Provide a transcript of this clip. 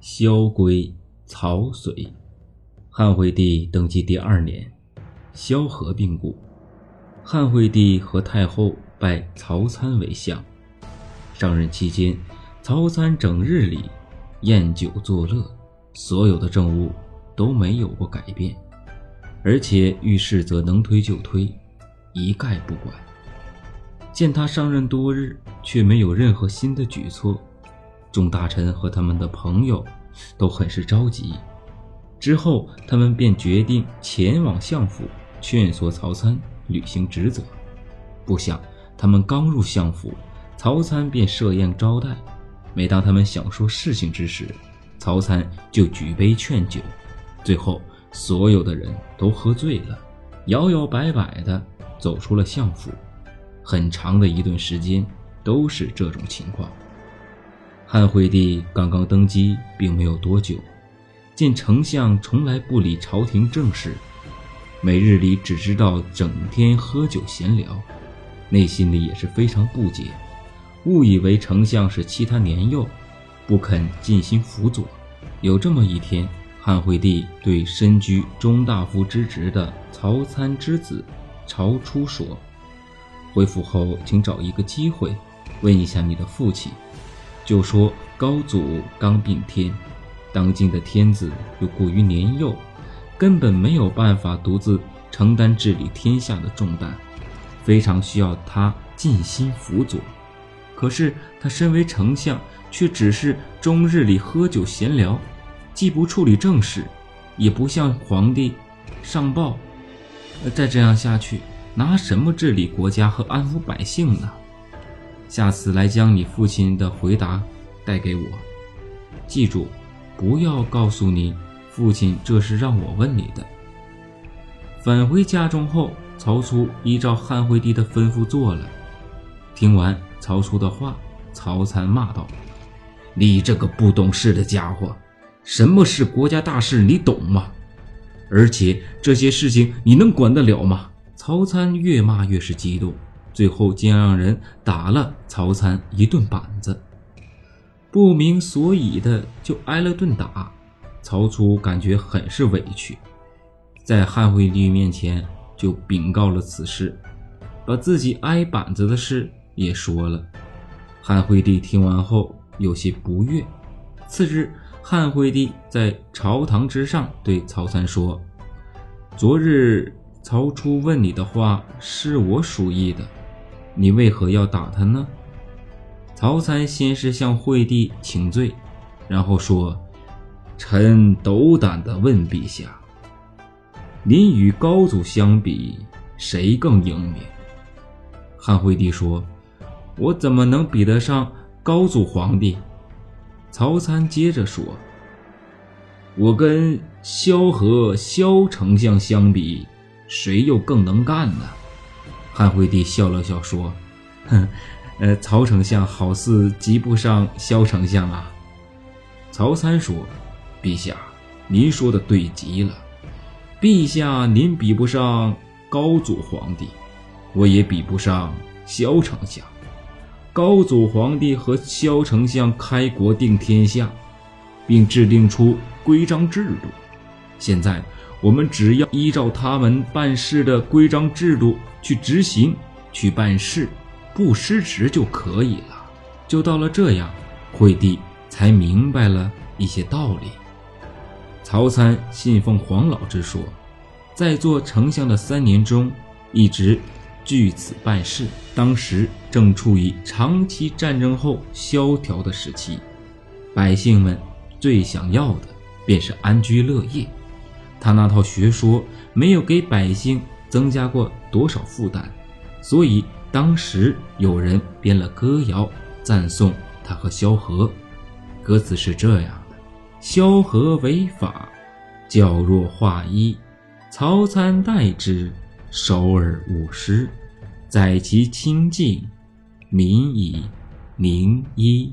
萧规曹随。汉惠帝登基第二年，萧何病故，汉惠帝和太后拜曹参为相。上任期间，曹参整日里宴酒作乐，所有的政务都没有过改变，而且遇事则能推就推，一概不管。见他上任多日，却没有任何新的举措，众大臣和他们的朋友都很是着急。之后，他们便决定前往相府劝说曹参履行职责。不想，他们刚入相府，曹参便设宴招待。每当他们想说事情之时，曹参就举杯劝酒。最后，所有的人都喝醉了，摇摇摆摆地走出了相府。很长的一段时间都是这种情况。汉惠帝刚刚登基，并没有多久，见丞相从来不理朝廷政事，每日里只知道整天喝酒闲聊，内心里也是非常不解，误以为丞相是欺他年幼，不肯尽心辅佐。有这么一天，汉惠帝对身居中大夫之职的曹参之子曹初说。回府后，请找一个机会问一下你的父亲，就说高祖刚并天，当今的天子又过于年幼，根本没有办法独自承担治理天下的重担，非常需要他尽心辅佐。可是他身为丞相，却只是终日里喝酒闲聊，既不处理政事，也不向皇帝上报。再这样下去。拿什么治理国家和安抚百姓呢？下次来将你父亲的回答带给我。记住，不要告诉你父亲这是让我问你的。返回家中后，曹初依照汉惠帝的吩咐做了。听完曹初的话，曹参骂道：“你这个不懂事的家伙，什么是国家大事，你懂吗？而且这些事情你能管得了吗？”曹参越骂越是激动，最后竟让人打了曹参一顿板子，不明所以的就挨了顿打。曹初感觉很是委屈，在汉惠帝面前就禀告了此事，把自己挨板子的事也说了。汉惠帝听完后有些不悦。次日，汉惠帝在朝堂之上对曹参说：“昨日。”曹初问你的话是我属意的，你为何要打他呢？曹参先是向惠帝请罪，然后说：“臣斗胆地问陛下，您与高祖相比，谁更英明？”汉惠帝说：“我怎么能比得上高祖皇帝？”曹参接着说：“我跟萧何萧丞相相比。”谁又更能干呢？汉惠帝笑了笑说：“哼，呃，曹丞相好似及不上萧丞相啊。”曹参说：“陛下，您说的对极了。陛下，您比不上高祖皇帝，我也比不上萧丞相。高祖皇帝和萧丞相开国定天下，并制定出规章制度，现在呢。”我们只要依照他们办事的规章制度去执行、去办事，不失职就可以了。就到了这样，惠帝才明白了一些道理。曹参信奉黄老之说，在做丞相的三年中，一直据此办事。当时正处于长期战争后萧条的时期，百姓们最想要的便是安居乐业。他那套学说没有给百姓增加过多少负担，所以当时有人编了歌谣赞颂他和萧何。歌词是这样的：萧何为法，教若画一；曹参代之，守而勿失。在其清净，民以宁一。